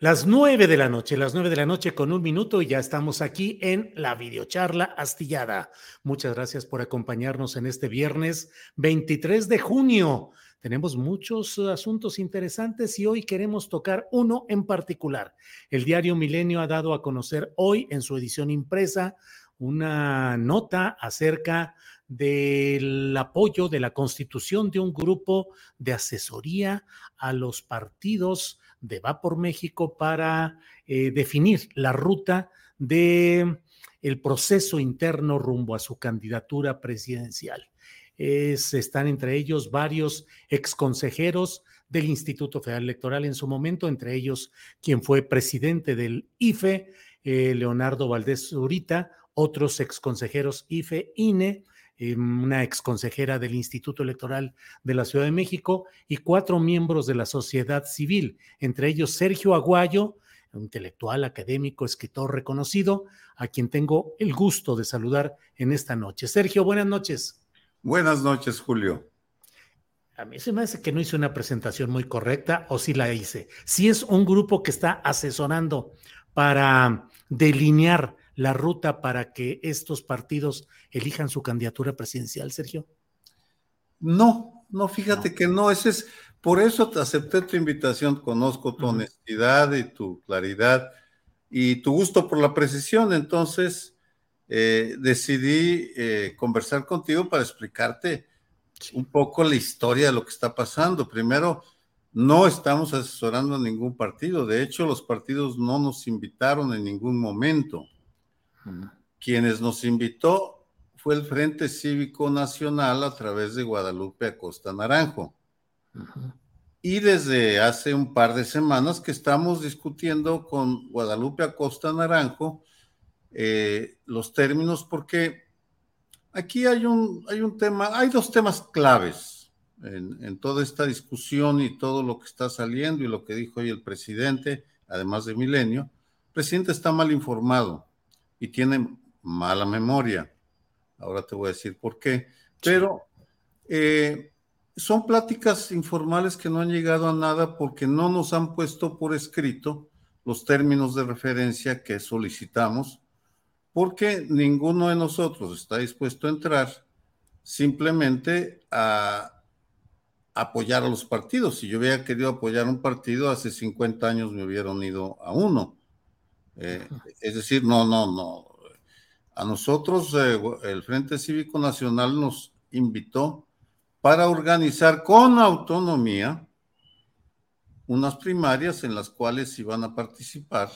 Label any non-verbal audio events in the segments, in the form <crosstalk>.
Las nueve de la noche, las nueve de la noche con un minuto y ya estamos aquí en la videocharla astillada. Muchas gracias por acompañarnos en este viernes 23 de junio. Tenemos muchos asuntos interesantes y hoy queremos tocar uno en particular. El diario Milenio ha dado a conocer hoy en su edición impresa una nota acerca del apoyo de la constitución de un grupo de asesoría a los partidos de Va por México para eh, definir la ruta de el proceso interno rumbo a su candidatura presidencial. Es, están entre ellos varios exconsejeros del Instituto Federal Electoral en su momento, entre ellos quien fue presidente del IFE, eh, Leonardo Valdés Zurita, otros exconsejeros IFE, INE, eh, una exconsejera del Instituto Electoral de la Ciudad de México y cuatro miembros de la sociedad civil, entre ellos Sergio Aguayo, intelectual, académico, escritor reconocido, a quien tengo el gusto de saludar en esta noche. Sergio, buenas noches. Buenas noches, Julio. A mí se me hace que no hice una presentación muy correcta o si la hice. Si es un grupo que está asesorando para delinear la ruta para que estos partidos elijan su candidatura presidencial, Sergio? No, no, fíjate que no, ese es, por eso te acepté tu invitación, conozco tu honestidad y tu claridad y tu gusto por la precisión, entonces eh, decidí eh, conversar contigo para explicarte un poco la historia de lo que está pasando. Primero, no estamos asesorando a ningún partido, de hecho los partidos no nos invitaron en ningún momento. Quienes nos invitó fue el Frente Cívico Nacional a través de Guadalupe Acosta Naranjo. Y desde hace un par de semanas que estamos discutiendo con Guadalupe Acosta Naranjo eh, los términos, porque aquí hay un, hay un tema, hay dos temas claves en, en, toda esta discusión y todo lo que está saliendo y lo que dijo hoy el presidente, además de Milenio. El presidente está mal informado y tiene mala memoria. Ahora te voy a decir por qué. Pero eh, son pláticas informales que no han llegado a nada porque no nos han puesto por escrito los términos de referencia que solicitamos, porque ninguno de nosotros está dispuesto a entrar simplemente a apoyar a los partidos. Si yo hubiera querido apoyar un partido, hace 50 años me hubieran ido a uno. Eh, es decir, no, no, no. A nosotros eh, el Frente Cívico Nacional nos invitó para organizar con autonomía unas primarias en las cuales iban a participar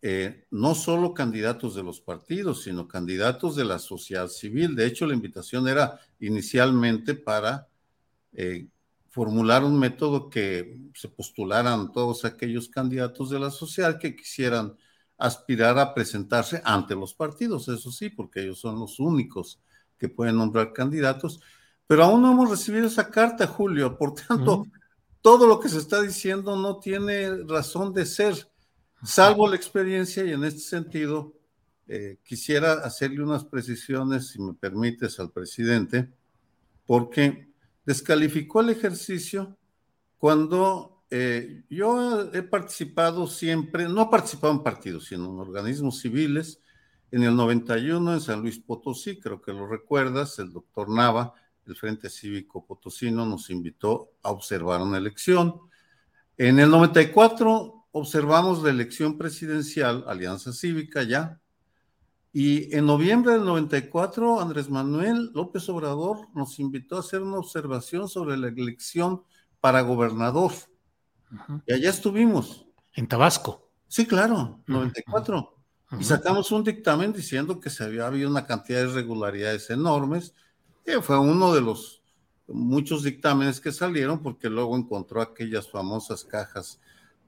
eh, no solo candidatos de los partidos, sino candidatos de la sociedad civil. De hecho, la invitación era inicialmente para formular un método que se postularan todos aquellos candidatos de la sociedad que quisieran aspirar a presentarse ante los partidos, eso sí, porque ellos son los únicos que pueden nombrar candidatos, pero aún no hemos recibido esa carta, Julio, por tanto, todo lo que se está diciendo no tiene razón de ser, salvo la experiencia y en este sentido eh, quisiera hacerle unas precisiones, si me permites, al presidente, porque descalificó el ejercicio cuando eh, yo he participado siempre, no he participado en partidos, sino en organismos civiles. En el 91 en San Luis Potosí, creo que lo recuerdas, el doctor Nava, el Frente Cívico Potosino, nos invitó a observar una elección. En el 94 observamos la elección presidencial, Alianza Cívica ya, y en noviembre del 94, Andrés Manuel López Obrador nos invitó a hacer una observación sobre la elección para gobernador. Y allá estuvimos. En Tabasco. Sí, claro, 94. Y sacamos un dictamen diciendo que se había habido una cantidad de irregularidades enormes. Y fue uno de los muchos dictámenes que salieron porque luego encontró aquellas famosas cajas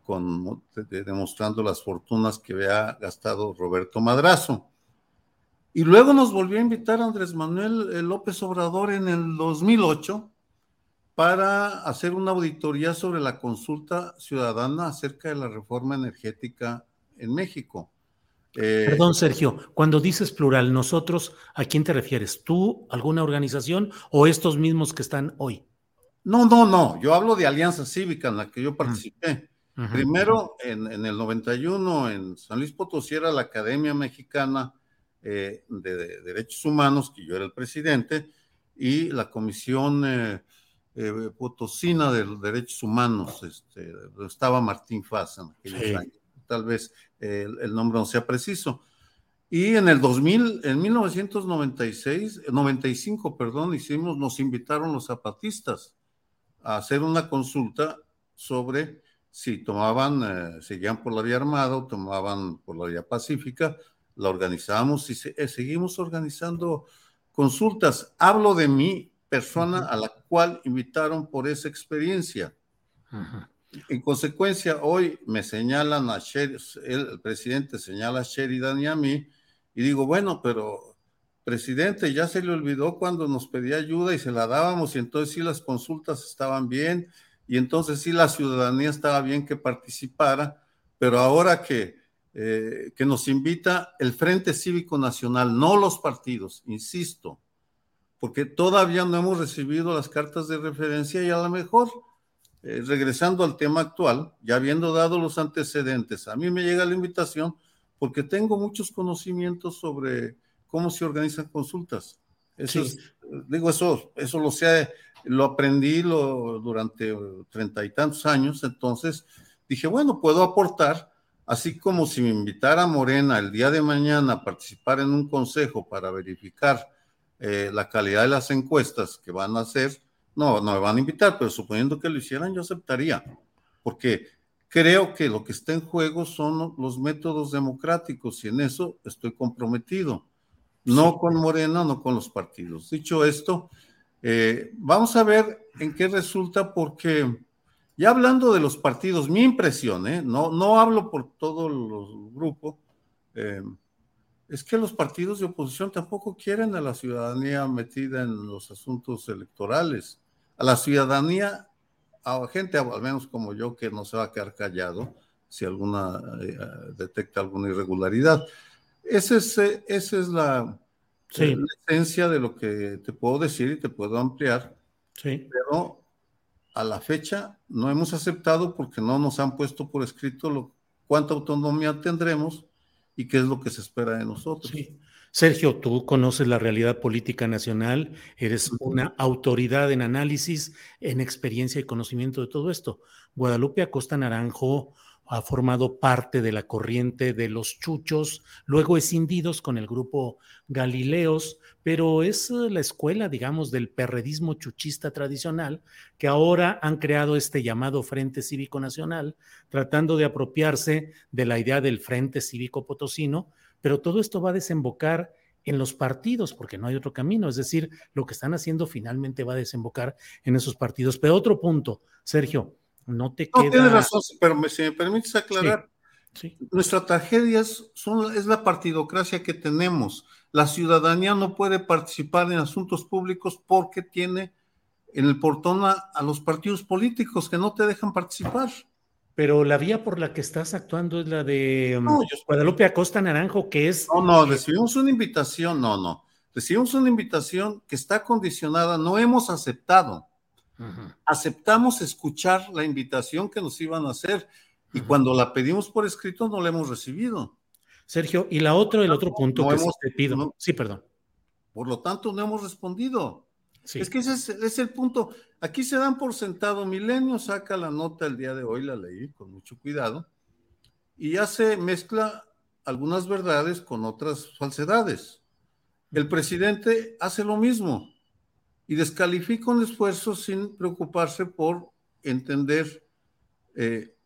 con, demostrando las fortunas que había gastado Roberto Madrazo. Y luego nos volvió a invitar Andrés Manuel eh, López Obrador en el 2008 para hacer una auditoría sobre la consulta ciudadana acerca de la reforma energética en México. Eh, Perdón, Sergio, cuando dices plural, nosotros, ¿a quién te refieres? ¿Tú, alguna organización o estos mismos que están hoy? No, no, no, yo hablo de Alianza Cívica en la que yo participé. Primero, en, en, el 91, en San Luis Potosí era la Academia Mexicana eh, de, Derechos Humanos, que yo era el presidente, y la Comisión eh, eh, Potosina de Derechos Humanos, este, estaba Martín Faz en aquellos años. Tal vez el, nombre no sea preciso. Y en el 2000, en 1996, 95, perdón, hicimos, nos invitaron los zapatistas a hacer una consulta sobre si tomaban, seguían por la vía armada o tomaban por la vía pacífica la organizamos y eh, seguimos organizando consultas. Hablo de mi persona a la cual invitaron por esa experiencia. En consecuencia, hoy me señalan a Sheridan, el, presidente señala a Sheridan y a mí, y digo, bueno, pero presidente, ya se le olvidó cuando nos pedía ayuda y se la dábamos, y entonces sí las consultas estaban bien, y entonces sí la ciudadanía estaba bien que participara, pero ahora que eh, que nos invita el Frente Cívico Nacional, no los partidos, insisto, porque todavía no hemos recibido las cartas de referencia y a lo mejor, eh, regresando al tema actual, ya habiendo dado los antecedentes, a mí me llega la invitación porque tengo muchos conocimientos sobre cómo se organizan consultas. Eso digo, eso, eso lo sé, lo aprendí lo, durante treinta y tantos años, entonces dije, bueno, puedo aportar Así como si me invitara Morena el día de mañana a participar en un consejo para verificar eh, la calidad de las encuestas que van a hacer, no, no me van a invitar, pero suponiendo que lo hicieran, yo aceptaría, porque creo que lo que está en juego son los métodos democráticos y en eso estoy comprometido, no con Morena, no con los partidos. Dicho esto, eh, vamos a ver en qué resulta porque ya hablando de los partidos, mi impresión, ¿eh? no, no hablo por todos los grupos, eh, es que los partidos de oposición tampoco quieren a la ciudadanía metida en los asuntos electorales. A la ciudadanía, a gente, al menos como yo, que no se va a quedar callado si alguna eh, detecta alguna irregularidad. Esa es, esa es la, la, esencia de lo que te puedo decir y te puedo ampliar. Sí. Pero a la fecha no hemos aceptado porque no nos han puesto por escrito lo, cuánta autonomía tendremos y qué es lo que se espera de nosotros. Sergio, tú conoces la realidad política nacional, eres una autoridad en análisis, en experiencia y conocimiento de todo esto. Guadalupe Acosta Naranjo ha formado parte de la corriente de los chuchos, luego escindidos con el grupo Galileos, pero es eh, la escuela, digamos, del perredismo chuchista tradicional, que ahora han creado este llamado Frente Cívico Nacional, tratando de apropiarse de la idea del Frente Cívico Potosino, pero todo esto va a desembocar en los partidos, porque no hay otro camino, es decir, lo que están haciendo finalmente va a desembocar en esos partidos. Pero otro punto, Sergio, no te queda... No, tienes razón, pero si me permites aclarar, nuestra tragedia es, es la partidocracia que tenemos. La ciudadanía no puede participar en asuntos públicos porque tiene en el portón a, los partidos políticos que no te dejan participar. Pero la vía por la que estás actuando es la de um, Guadalupe Acosta Naranjo, que es... No, no, recibimos una invitación, no, no. Recibimos una invitación que está condicionada, no hemos aceptado Aceptamos escuchar la invitación que nos iban a hacer y cuando la pedimos por escrito no la hemos recibido. Sergio, y la otra, el otro punto que te pido. sí, perdón. Por lo tanto, no hemos respondido. Es que ese es, el punto. Aquí se dan por sentado. Milenio saca la nota el día de hoy, la leí con mucho cuidado, y ya se mezcla algunas verdades con otras falsedades. El presidente hace lo mismo y descalifica un esfuerzo sin preocuparse por entender eh,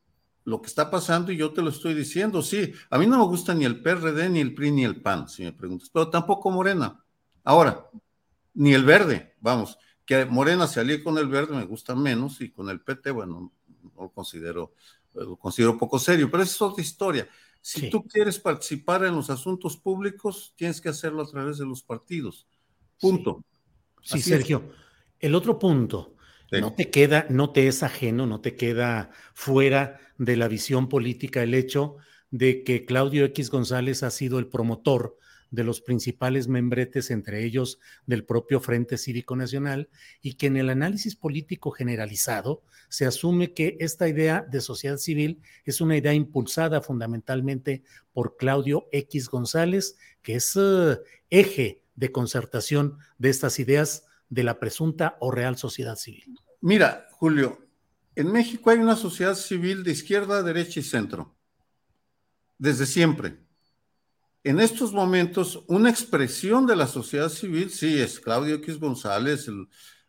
lo que está pasando y yo te lo estoy diciendo. Sí, a mí no me gusta ni el PRD, ni el PRI, ni el PAN, si me preguntas, pero tampoco Morena. Ahora, ni el verde, vamos, que Morena se alíe con el verde me gusta menos y con el PT, bueno, no lo considero, lo considero poco serio, pero esa es otra historia. Si tú quieres participar en los asuntos públicos, tienes que hacerlo a través de los partidos. Punto. Sí, Sergio. El otro punto, no te queda, no te es ajeno, no te queda fuera de la visión política el hecho de que Claudio X González ha sido el promotor de los principales membretes, entre ellos del propio Frente Cívico Nacional, y que en el análisis político generalizado se asume que esta idea de sociedad civil es una idea impulsada fundamentalmente por Claudio X González, que es eh, eje de concertación de estas ideas de la presunta o real sociedad civil. Mira, Julio, en México hay una sociedad civil de izquierda, derecha y centro, desde siempre en estos momentos, una expresión de la sociedad civil, sí, es Claudio X González,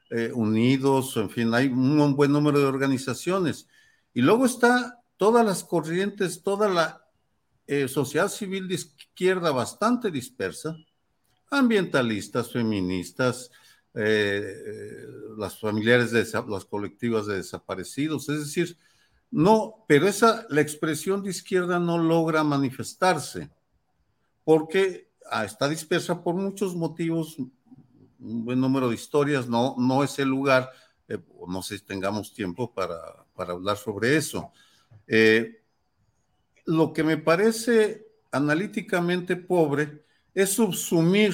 eh, Unidos, en fin, hay un buen número de organizaciones. Y luego está todas las corrientes, toda la eh, sociedad civil de izquierda bastante dispersa, ambientalistas, feministas, eh, las familiares de las colectivas de desaparecidos, es decir, no, pero esa, la expresión de izquierda no logra manifestarse porque ah, está dispersa por muchos motivos, un buen número de historias, no, no es el lugar, eh, no sé si tengamos tiempo para, hablar sobre eso. Eh, lo que me parece analíticamente pobre es subsumir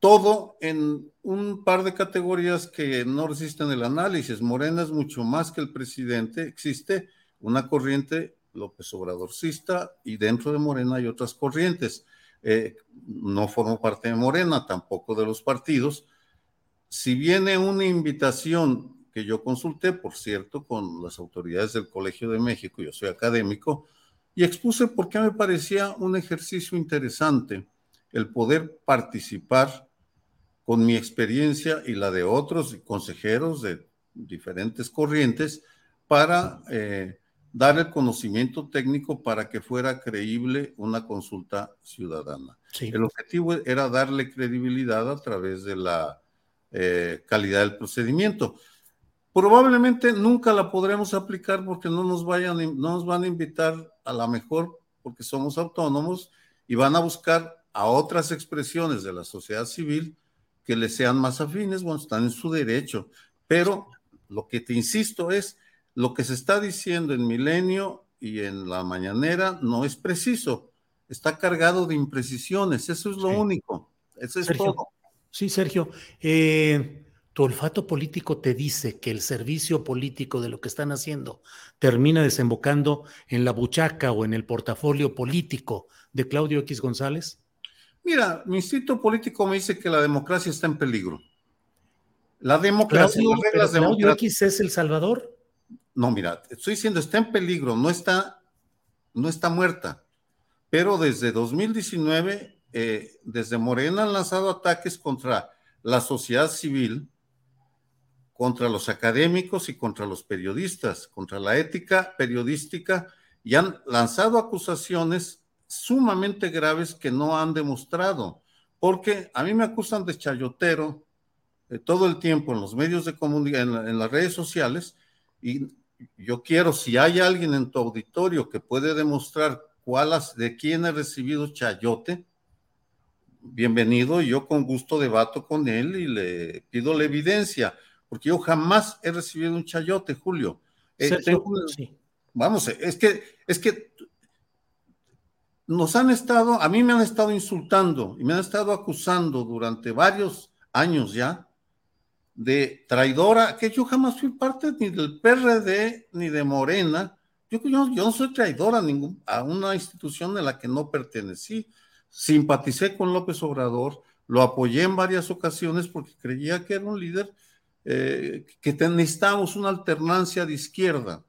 todo en un par de categorías que no resisten el análisis. Morena es mucho más que el presidente. Existe una corriente López Obradorcista y dentro de Morena hay otras corrientes. Eh, no formo parte de Morena, tampoco de los partidos. Si viene una invitación que yo consulté, por cierto, con las autoridades del Colegio de México, yo soy académico, y expuse por qué me parecía un ejercicio interesante el poder participar con mi experiencia y la de otros consejeros de diferentes corrientes para eh, dar el conocimiento técnico para que fuera creíble una consulta ciudadana. El objetivo era darle credibilidad a través de la eh, calidad del procedimiento. Probablemente nunca la podremos aplicar porque no nos, vayan, no nos van a invitar a la mejor porque somos autónomos y van a buscar a otras expresiones de la sociedad civil que les sean más afines, bueno, están en su derecho. Pero lo que te insisto es, lo que se está diciendo en Milenio y en la mañanera no es preciso, está cargado de imprecisiones, eso es lo único, eso es todo. Sí, Sergio, eh, tu olfato político te dice que el servicio político de lo que están haciendo termina desembocando en la buchaca o en el portafolio político de Claudio X González? Mira, mi instituto político me dice que la democracia está en peligro. La democracia, las reglas Claudio X es el Salvador. No, mira, estoy diciendo, está en peligro, no está, no está muerta. Pero desde 2019, eh, desde Morena han lanzado ataques contra la sociedad civil, contra los académicos y contra los periodistas, contra la ética periodística, y han lanzado acusaciones sumamente graves que no han demostrado, porque a mí me acusan de chayotero eh, todo el tiempo en los medios de comunicación, en las redes sociales, y yo quiero, si hay alguien en tu auditorio que puede demostrar cuál de quién he recibido chayote, bienvenido, yo con gusto debato con él y le pido la evidencia, porque yo jamás he recibido un chayote, Julio. Eh, vamos, es que, es que nos han estado, a mí me han estado insultando y me han estado acusando durante varios años ya de traidora, que yo jamás fui parte ni del PRD ni de Morena. Yo, yo, yo no soy traidora a, ningún, a una institución en la que no pertenecí. Simpaticé con López Obrador, lo apoyé en varias ocasiones porque creía que era un líder eh, que necesitábamos una alternancia de izquierda.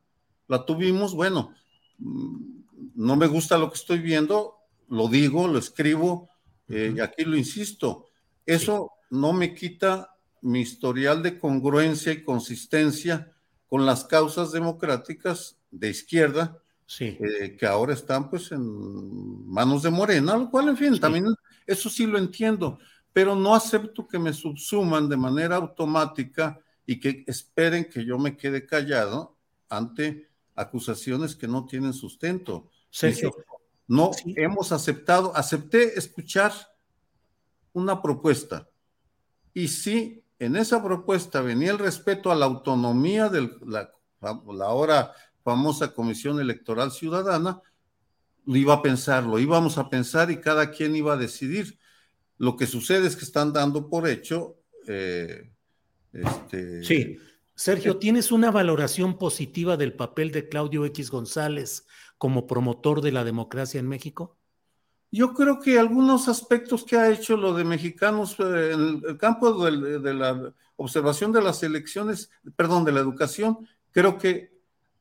La tuvimos, bueno, mm, no me gusta lo que estoy viendo, lo digo, lo escribo, eh, y aquí lo insisto. Eso no me quita mi historial de congruencia y consistencia con las causas democráticas de izquierda, sí. Eh, que ahora están pues en manos de Morena, lo cual, en fin, también eso sí lo entiendo, pero no acepto que me subsuman de manera automática y que esperen que yo me quede callado ante acusaciones que no tienen sustento. Sergio, no hemos aceptado, acepté escuchar una propuesta y si en esa propuesta venía el respeto a la autonomía de la, la ahora famosa Comisión Electoral Ciudadana, lo iba a pensar, lo íbamos a pensar y cada quien iba a decidir. Lo que sucede es que están dando por hecho. Eh, este, sí. Sergio, ¿tienes una valoración positiva del papel de Claudio X González como promotor de la democracia en México? Yo creo que algunos aspectos que ha hecho lo de mexicanos eh, en el campo de, de, la observación de las elecciones, perdón, de la educación, creo que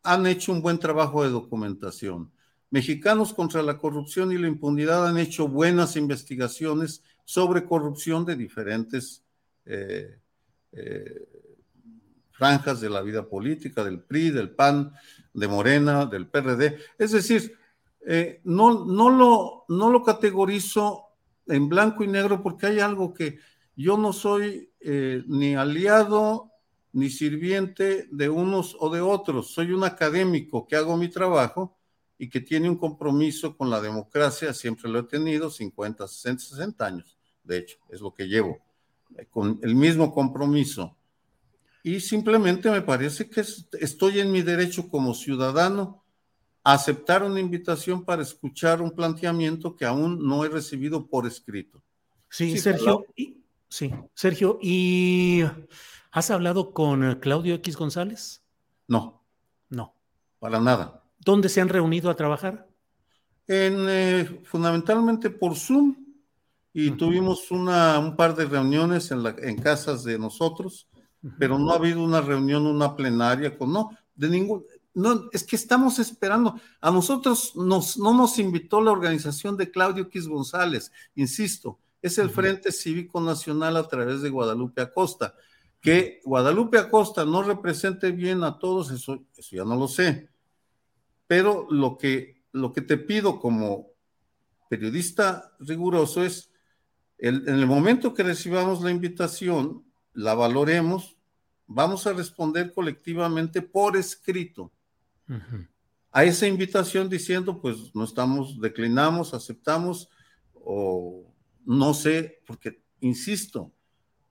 han hecho un buen trabajo de documentación. Mexicanos contra la corrupción y la impunidad han hecho buenas investigaciones sobre corrupción de diferentes eh, eh, franjas de la vida política, del PRI, del PAN, de Morena, del PRD. Es decir, eh, no, no, lo, no lo categorizo en blanco y negro porque hay algo que yo no soy ni aliado ni sirviente de unos o de otros. Soy un académico que hago mi trabajo y que tiene un compromiso con la democracia, siempre lo he tenido, 50, 60, 60 años, de hecho, es lo que llevo, eh, con el mismo compromiso. Y simplemente me parece que estoy en mi derecho como ciudadano aceptar una invitación para escuchar un planteamiento que aún no he recibido por escrito. Sí, Sergio. Y, sí, Sergio, ¿y has hablado con Claudio X González? No. No. Para nada. ¿Dónde se han reunido a trabajar? En, eh, fundamentalmente por Zoom y tuvimos una, un par de reuniones en, la, en casas de nosotros, pero no ha habido una reunión, una plenaria con, no, de ningún, no, es que estamos esperando. A nosotros nos, no nos invitó la organización de Claudio X González, insisto, es el Frente Cívico Nacional a través de Guadalupe Acosta. Que Guadalupe Acosta no represente bien a todos, eso, eso ya no lo sé. Pero lo que, lo que te pido como periodista riguroso es, el, en el momento que recibamos la invitación, la valoremos, vamos a responder colectivamente por escrito a esa invitación diciendo, pues no estamos, declinamos, aceptamos, o no sé, porque, insisto,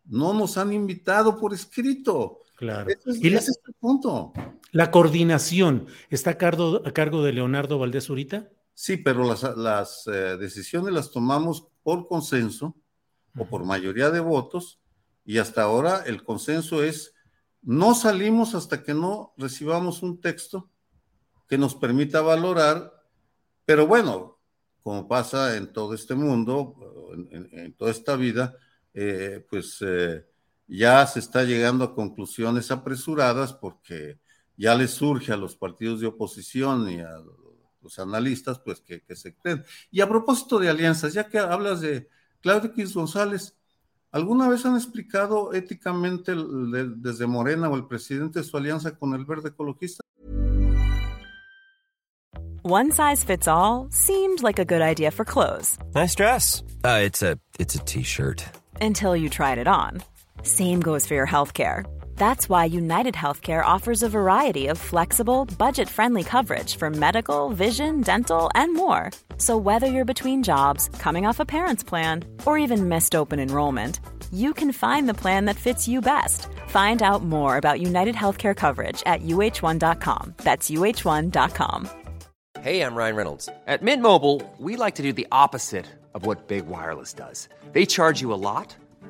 no nos han invitado por escrito. Claro. y ese es el punto. ¿La coordinación está a cargo, a cargo de Leonardo Valdés Urita? Sí, pero las, las eh, decisiones las tomamos por consenso o por mayoría de votos y hasta ahora el consenso es no salimos hasta que no recibamos un texto que nos permita valorar, pero bueno, como pasa en todo este mundo, en, toda esta vida, eh, pues eh, ya se está llegando a conclusiones apresuradas porque ya les surge a los partidos de oposición y a los analistas, pues que, se creen. Y a propósito de alianzas, ya que hablas de Claudio X González, ¿alguna vez han explicado éticamente desde Morena o el presidente su alianza con el verde ecologista? One size fits all seemed like a good idea for clothes. Nice dress. Uh, it's a it's a t-shirt. Until you tried it on. Same goes for your healthcare. That's why United Healthcare offers a variety of flexible, budget-friendly coverage for medical, vision, dental, and more. So whether you're between jobs, coming off a parent's plan, or even missed open enrollment, you can find the plan that fits you best. Find out more about United Healthcare coverage at uh1.com. That's uh1.com. Hey, I'm Ryan Reynolds. At Mint Mobile, we like to do the opposite of what Big Wireless does. They charge you a lot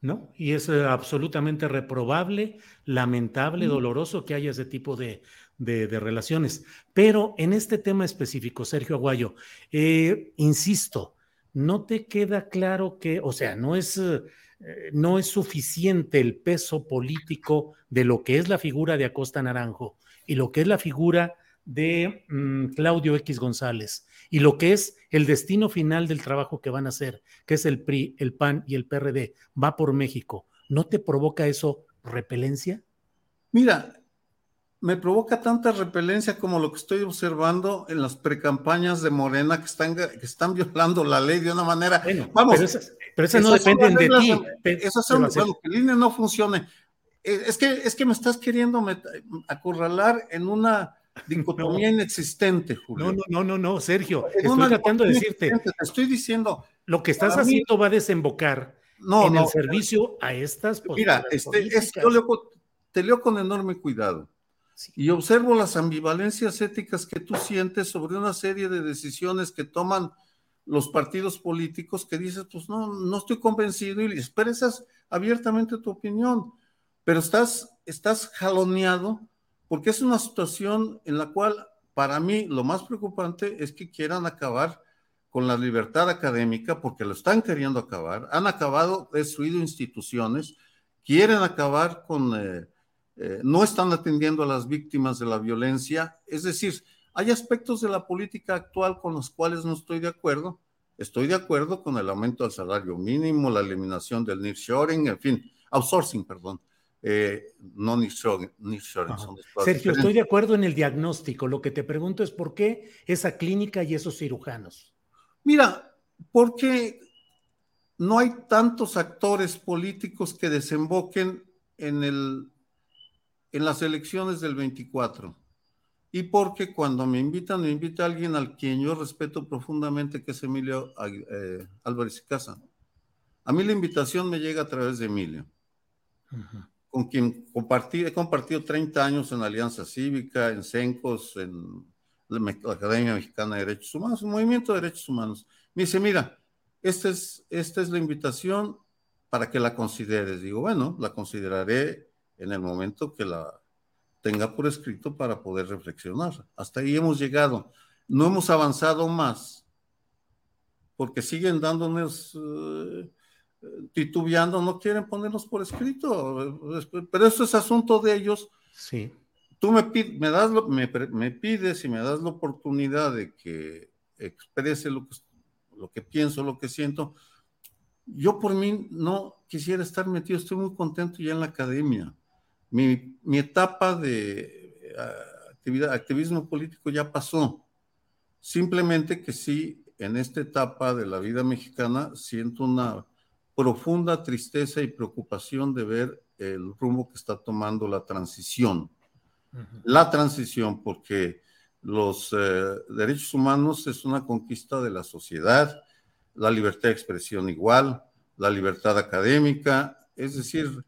¿No? Y es eh, absolutamente reprobable, lamentable, doloroso que haya ese tipo de, de, de relaciones. Pero en este tema específico, Sergio Aguayo, eh, insisto, no te queda claro que, o sea, no es, eh, no es suficiente el peso político de lo que es la figura de Acosta Naranjo y lo que es la figura de mm, Claudio X González y lo que es el destino final del trabajo que van a hacer, que es el PRI, el PAN y el PRD, va por México. ¿No te provoca eso repelencia? Mira, me provoca tanta repelencia como lo que estoy observando en las precampañas de Morena que están, que están violando la ley de una manera. Bueno, Vamos, pero esas, pero esas no dependen de ti. Esas son, bueno, que el INE no funcione. Eh, es que, es que me estás queriendo acorralar en una dicotomía no. inexistente, Julio. No, no, no, no, no, Sergio. En estoy tratando de decirte. Te estoy diciendo. Lo que estás haciendo mí, va a desembocar no, en no, el servicio a estas Mira, este, es, yo leo, te leo con enorme cuidado. Sí. Y observo las ambivalencias éticas que tú sientes sobre una serie de decisiones que toman los partidos políticos que dices, pues no, no estoy convencido y expresas abiertamente tu opinión, pero estás, estás jaloneado porque es una situación en la cual para mí lo más preocupante es que quieran acabar con la libertad académica, porque lo están queriendo acabar, han acabado, destruido instituciones, quieren acabar con, eh, eh, no están atendiendo a las víctimas de la violencia, es decir, hay aspectos de la política actual con los cuales no estoy de acuerdo, estoy de acuerdo con el aumento del salario mínimo, la eliminación del nearshoring, en fin, outsourcing, perdón, eh, no nearshoring. Sergio, estoy de acuerdo en el diagnóstico. Lo que te pregunto es por qué esa clínica y esos cirujanos. Mira, porque no hay tantos actores políticos que desemboquen en, el, en las elecciones del 24. Y porque cuando me invitan, me invita alguien al quien yo respeto profundamente, que es Emilio eh, Álvarez y Casa. A mí la invitación me llega a través de Emilio. Uh -huh con quien compartí, he compartido 30 años en Alianza Cívica, en CENCOS, en la Academia Mexicana de Derechos Humanos, un movimiento de derechos humanos. Me dice, mira, esta es, esta es la invitación para que la consideres. Digo, bueno, la consideraré en el momento que la tenga por escrito para poder reflexionar. Hasta ahí hemos llegado. No hemos avanzado más, porque siguen dándonos... Uh, titubeando, no quieren ponernos por escrito, pero eso es asunto de ellos. Sí. Tú me, me, das me, me, pides y me das la oportunidad de que exprese lo que, lo que pienso, lo que siento. Yo por mí no quisiera estar metido, estoy muy contento ya en la academia. Mi, mi etapa de uh, actividad, activismo político ya pasó. Simplemente que sí, en esta etapa de la vida mexicana siento una profunda tristeza y preocupación de ver el rumbo que está tomando la transición. Uh -huh. La transición, porque los eh, derechos humanos es una conquista de la sociedad, la libertad de expresión igual, la libertad académica, es decir,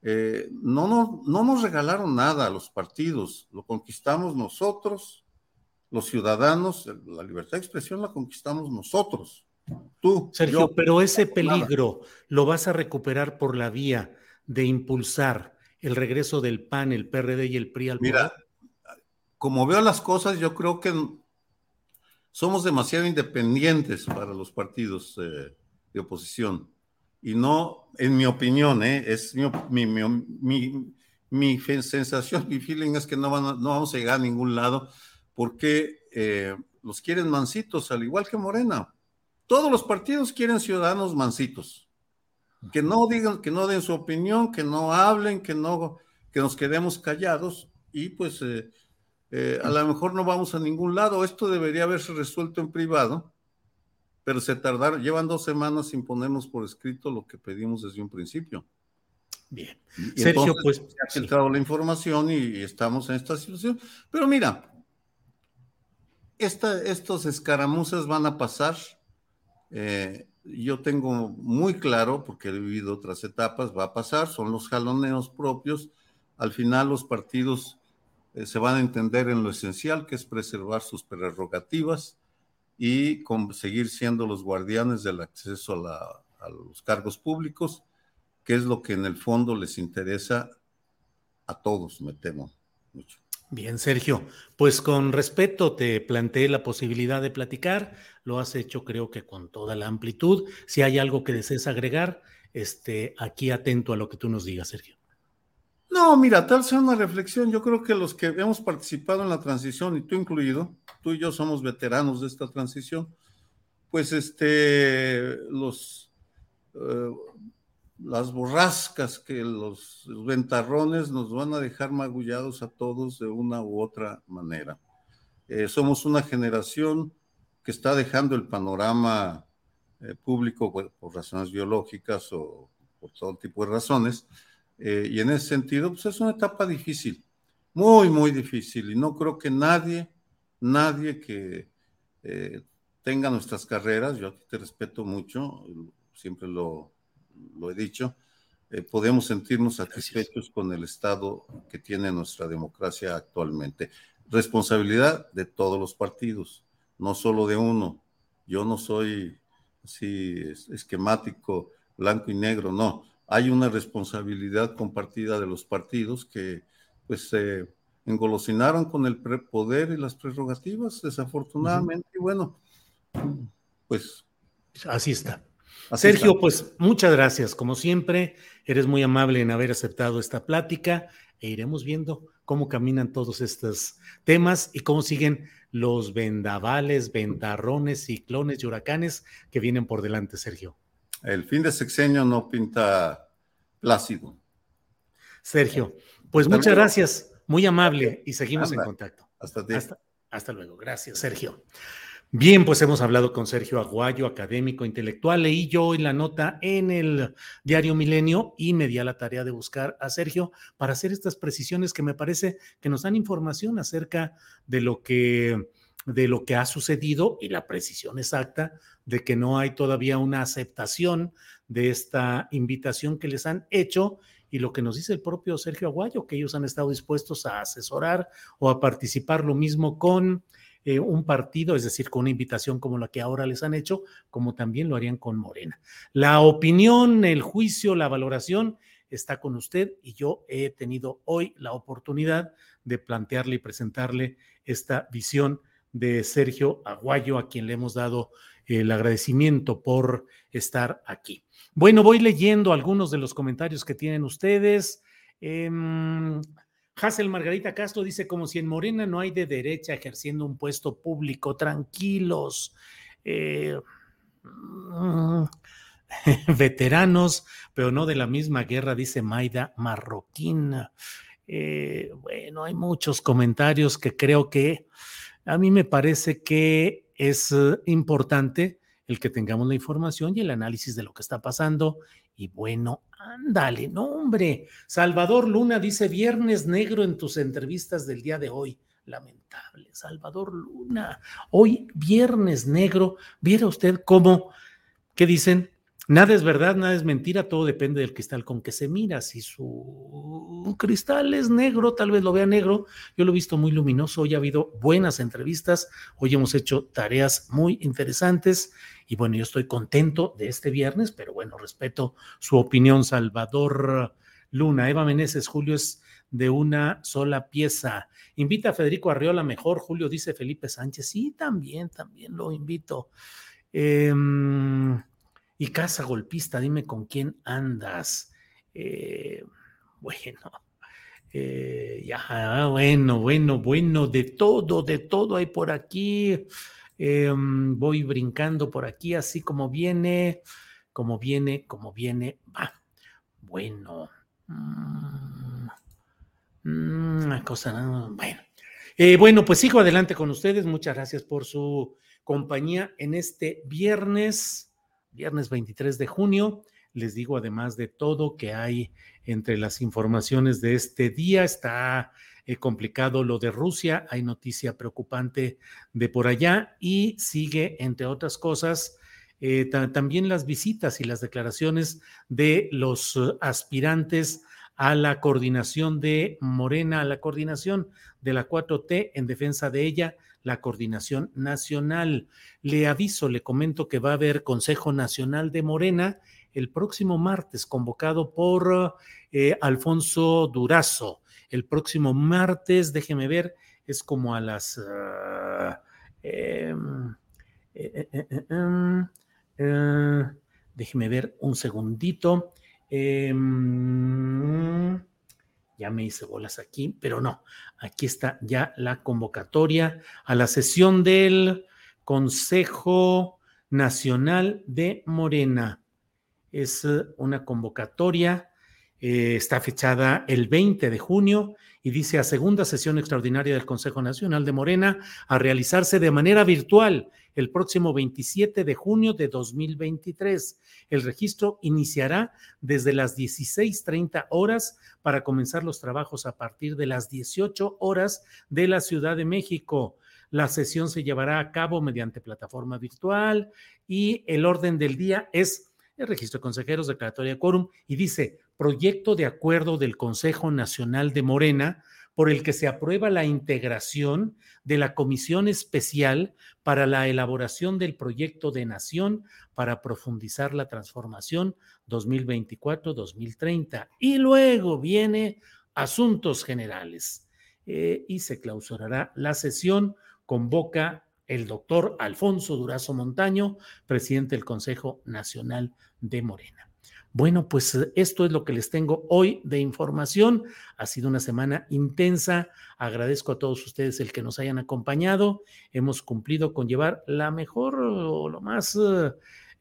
eh, no, no, no nos regalaron nada a los partidos, lo conquistamos nosotros, los ciudadanos, la libertad de expresión la conquistamos nosotros. Tú, Sergio, yo, pero ese peligro nada. lo vas a recuperar por la vía de impulsar el regreso del PAN, el PRD y el PRI al Mira, poder. como veo las cosas, yo creo que somos demasiado independientes para los partidos eh, de oposición. Y no, en mi opinión, eh, es mi, mi, mi, mi, sensación, mi feeling es que no, van a, no vamos a llegar a ningún lado porque eh, los quieren mansitos, al igual que Morena. Todos los partidos quieren ciudadanos mansitos, que no digan, que no den su opinión, que no hablen, que no, que nos quedemos callados y pues eh, eh, a lo mejor no vamos a ningún lado. Esto debería haberse resuelto en privado, pero se tardaron, llevan dos semanas sin ponernos por escrito lo que pedimos desde un principio. Bien. Y Sergio, pues. Se ha filtrado la información y estamos en esta situación. Pero mira, esta, estos escaramuzas van a pasar. Eh, yo tengo muy claro, porque he vivido otras etapas, va a pasar, son los jaloneos propios. Al final los partidos eh, se van a entender en lo esencial, que es preservar sus prerrogativas y seguir siendo los guardianes del acceso a los cargos públicos que es lo que en el fondo les interesa a todos, me temo mucho. Bien, Sergio, pues con respeto te planteé la posibilidad de platicar, lo has hecho creo que con toda la amplitud. Si hay algo que desees agregar, este, aquí atento a lo que tú nos digas, Sergio. No, mira, tal sea una reflexión. Yo creo que los que hemos participado en la transición, y tú incluido, tú y yo somos veteranos de esta transición, pues este, los eh, las borrascas que los, ventarrones nos van a dejar magullados a todos de una u otra manera. Eh, somos una generación que está dejando el panorama eh, público por, razones biológicas o por todo tipo de razones. Eh, y en ese sentido, pues es una etapa difícil, muy, muy difícil. Y no creo que nadie, nadie que tenga nuestras carreras, yo te respeto mucho, siempre lo, lo he dicho, eh, podemos sentirnos satisfechos con el estado que tiene nuestra democracia actualmente. Responsabilidad de todos los partidos, no solo de uno. Yo no soy así esquemático, blanco y negro, no. Hay una responsabilidad compartida de los partidos que pues se engolosinaron con el poder y las prerrogativas, desafortunadamente, y bueno, pues... Así está. Sergio, pues muchas gracias. Como siempre, eres muy amable en haber aceptado esta plática e iremos viendo cómo caminan todos estos temas y cómo siguen los vendavales, ventarrones, ciclones y huracanes que vienen por delante, Sergio. El fin de sexenio no pinta plácido. Sergio, pues muchas gracias, muy amable y seguimos en contacto. Hasta, hasta, hasta luego. Gracias, Sergio. Bien, pues hemos hablado con Sergio Aguayo, académico, intelectual. Leí yo hoy la nota en el diario Milenio y me di a la tarea de buscar a Sergio para hacer estas precisiones que me parece que nos dan información acerca de lo que de lo que ha sucedido y la precisión exacta de que no hay todavía una aceptación de esta invitación que les han hecho y lo que nos dice el propio Sergio Aguayo, que ellos han estado dispuestos a asesorar o a participar lo mismo con eh, un partido, es decir, con una invitación como la que ahora les han hecho, como también lo harían con Morena. La opinión, el juicio, la valoración está con usted y yo he tenido hoy la oportunidad de plantearle y presentarle esta visión de Sergio Aguayo, a quien le hemos dado el agradecimiento por estar aquí. Bueno, voy leyendo algunos de los comentarios que tienen ustedes. Em, Hazel Margarita Castro dice, como si en Morena no hay de derecha ejerciendo un puesto público, tranquilos, eh, <laughs> veteranos, pero no de la misma guerra, dice Maida Marroquín. Eh, bueno, hay muchos comentarios que creo que a mí me parece que es eh, importante el que tengamos la información y el análisis de lo que está pasando. Y bueno, Ándale, no, hombre. Salvador Luna dice viernes negro en tus entrevistas del día de hoy. Lamentable, Salvador Luna. Hoy, viernes negro. Viera usted cómo, ¿qué dicen? Nada es verdad, nada es mentira, todo depende del cristal con que se mira. Si su cristal es negro, tal vez lo vea negro. Yo lo he visto muy luminoso. Hoy ha habido buenas entrevistas. Hoy hemos hecho tareas muy interesantes. Y bueno, yo estoy contento de este viernes, pero bueno, respeto su opinión, Salvador Luna. Eva Meneses, Julio es de una sola pieza. Invita a Federico Arriola mejor, Julio dice Felipe Sánchez. Sí, también, también lo invito. Eh, y casa golpista, dime con quién andas. Eh, bueno, eh, ya, bueno, bueno, bueno, de todo, de todo hay por aquí. Em, voy brincando por aquí, así como viene, como viene, como viene. Va, bueno. Mm, mm, una cosa, bueno. Eh, bueno, pues sigo adelante con ustedes. Muchas gracias por su compañía en este viernes viernes 23 de junio. Les digo además de todo que hay entre las informaciones de este día. Está eh, complicado lo de Rusia, hay noticia preocupante de por allá y sigue, entre otras cosas, eh, también las visitas y las declaraciones de los eh, aspirantes a la coordinación de Morena, a la coordinación de la 4T en defensa de ella, la coordinación nacional. Le aviso, le comento que va a haber Consejo Nacional de Morena el próximo martes, convocado por eh, Alfonso Durazo. El próximo martes, déjeme ver, es como a las... Em, déjeme ver un segundito. Em, ya me hice bolas aquí, pero no, aquí está ya la convocatoria a la sesión del Consejo Nacional de Morena. Es eh, una convocatoria, eh, está fechada el 20 de junio y dice a segunda sesión extraordinaria del Consejo Nacional de Morena a realizarse de manera virtual el próximo 27 de junio de 2023. El registro iniciará desde las 16.30 horas para comenzar los trabajos a partir de las 18 horas de la Ciudad de México. La sesión se llevará a cabo mediante plataforma virtual y el orden del día es el registro de consejeros, declaratoria de quórum, y dice proyecto de acuerdo del Consejo Nacional de Morena por el que se aprueba la integración de la Comisión Especial para la elaboración del proyecto de nación para profundizar la transformación 2024-2030. Y luego viene asuntos generales. Eh, y se clausurará la sesión, convoca el doctor Alfonso Durazo Montaño, presidente del Consejo Nacional de Morena. Bueno, pues eh, esto es lo que les tengo hoy de información. Ha sido una semana intensa. Agradezco a todos ustedes el que nos hayan acompañado. Hemos cumplido con llevar la mejor o lo más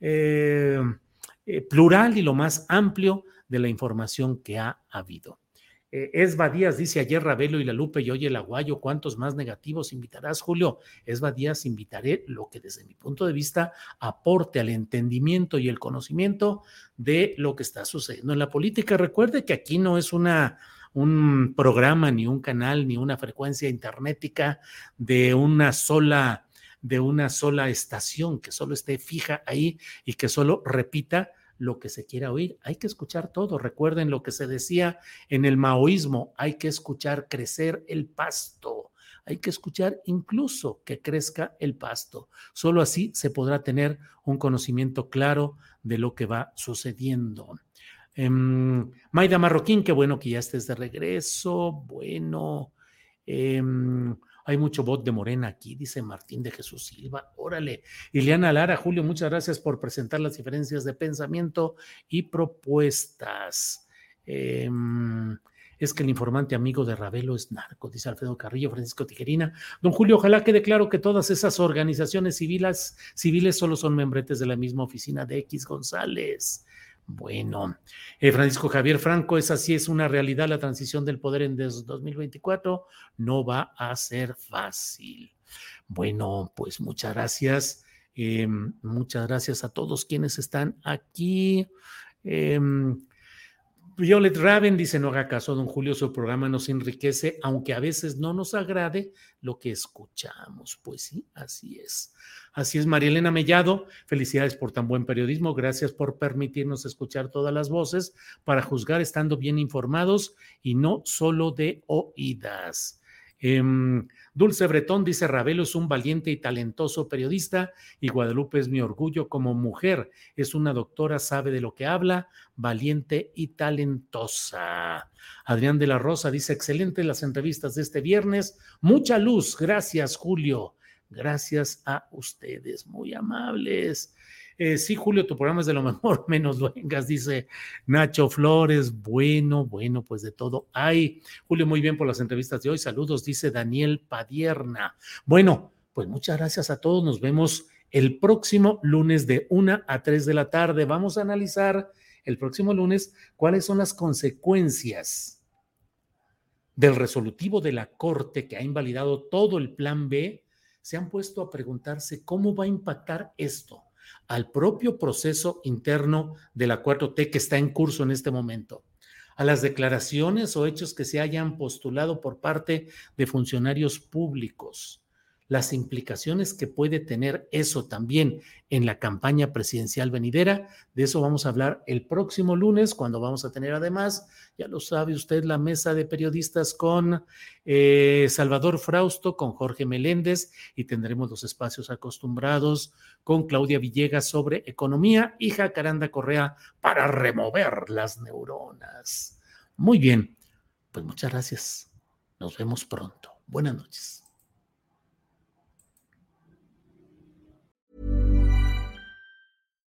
eh, eh, plural y lo más amplio de la información que ha habido. Eh, Esba Díaz dice ayer Ravelo y la Lupe y oye el Aguayo, ¿cuántos más negativos invitarás, Julio? Esba Díaz, invitaré lo que desde mi punto de vista aporte al entendimiento y el conocimiento de lo que está sucediendo en la política. Recuerde que aquí no es una un programa, ni un canal, ni una frecuencia internética de una sola, de una sola estación que solo esté fija ahí y que solo repita lo que se quiera oír. Hay que escuchar todo. Recuerden lo que se decía en el maoísmo, hay que escuchar crecer el pasto. Hay que escuchar incluso que crezca el pasto. Solo así se podrá tener un conocimiento claro de lo que va sucediendo. Em, Maida Marroquín, qué bueno que ya estés de regreso. Bueno. Em, hay mucho bot de Morena aquí, dice Martín de Jesús Silva. Órale. Ileana Lara, Julio, muchas gracias por presentar las diferencias de pensamiento y propuestas. Em, es que el informante amigo de Ravelo es narco, dice Alfredo Carrillo, Francisco Tijerina. Don Julio, ojalá quede claro que todas esas organizaciones civiles, civiles solo son membretes de la misma oficina de X González. Bueno, eh, Francisco Javier Franco, esa sí es una realidad, la transición del poder en 2024 no va a ser fácil. Bueno, pues muchas gracias, em, muchas gracias a todos quienes están aquí. Em, Violet Raven dice, no haga caso, don Julio, su programa nos enriquece, aunque a veces no nos agrade lo que escuchamos. Pues sí, así es. Así es, María Elena Mellado, felicidades por tan buen periodismo, gracias por permitirnos escuchar todas las voces para juzgar estando bien informados y no solo de oídas. Em, Dulce Bretón dice, Ravelo es un valiente y talentoso periodista y Guadalupe es mi orgullo como mujer. Es una doctora, sabe de lo que habla, valiente y talentosa. Adrián de la Rosa dice, excelente las entrevistas de este viernes. Mucha luz. Gracias, Julio. Gracias a ustedes, muy amables. Eh, sí, Julio, tu programa es de lo mejor, <laughs> menos vengas, dice Nacho Flores. Bueno, bueno, pues de todo hay. Julio, muy bien por las entrevistas de hoy. Saludos, dice Daniel Padierna. Bueno, pues muchas gracias a todos. Nos vemos el próximo lunes de una a 3 de la tarde. Vamos a analizar el próximo lunes cuáles son las consecuencias del resolutivo de la Corte que ha invalidado todo el plan B. Se han puesto a preguntarse cómo va a impactar esto al propio proceso interno de la 4T que está en curso en este momento, a las declaraciones o hechos que se hayan postulado por parte de funcionarios públicos las implicaciones que puede tener eso también en la campaña presidencial venidera. De eso vamos a hablar el próximo lunes, cuando vamos a tener además, ya lo sabe usted, la mesa de periodistas con eh, Salvador Frausto, con Jorge Meléndez y tendremos los espacios acostumbrados con Claudia Villegas sobre economía y Jacaranda Correa para remover las neuronas. Muy bien, pues muchas gracias. Nos vemos pronto. Buenas noches.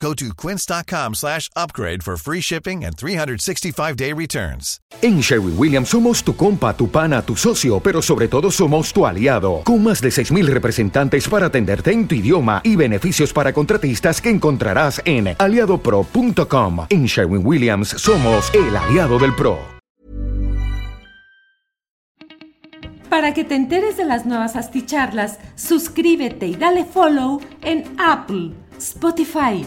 Go to quince.com slash upgrade for free shipping and 365-day returns. En Sherwin Williams somos tu compa, tu pana, tu socio, pero sobre todo somos tu aliado, con más de 6.000 representantes para atenderte en tu idioma y beneficios para contratistas que encontrarás en aliadopro.com. En Sherwin Williams somos el aliado del PRO. Para que te enteres de las nuevas asticharlas, suscríbete y dale follow en Apple, Spotify,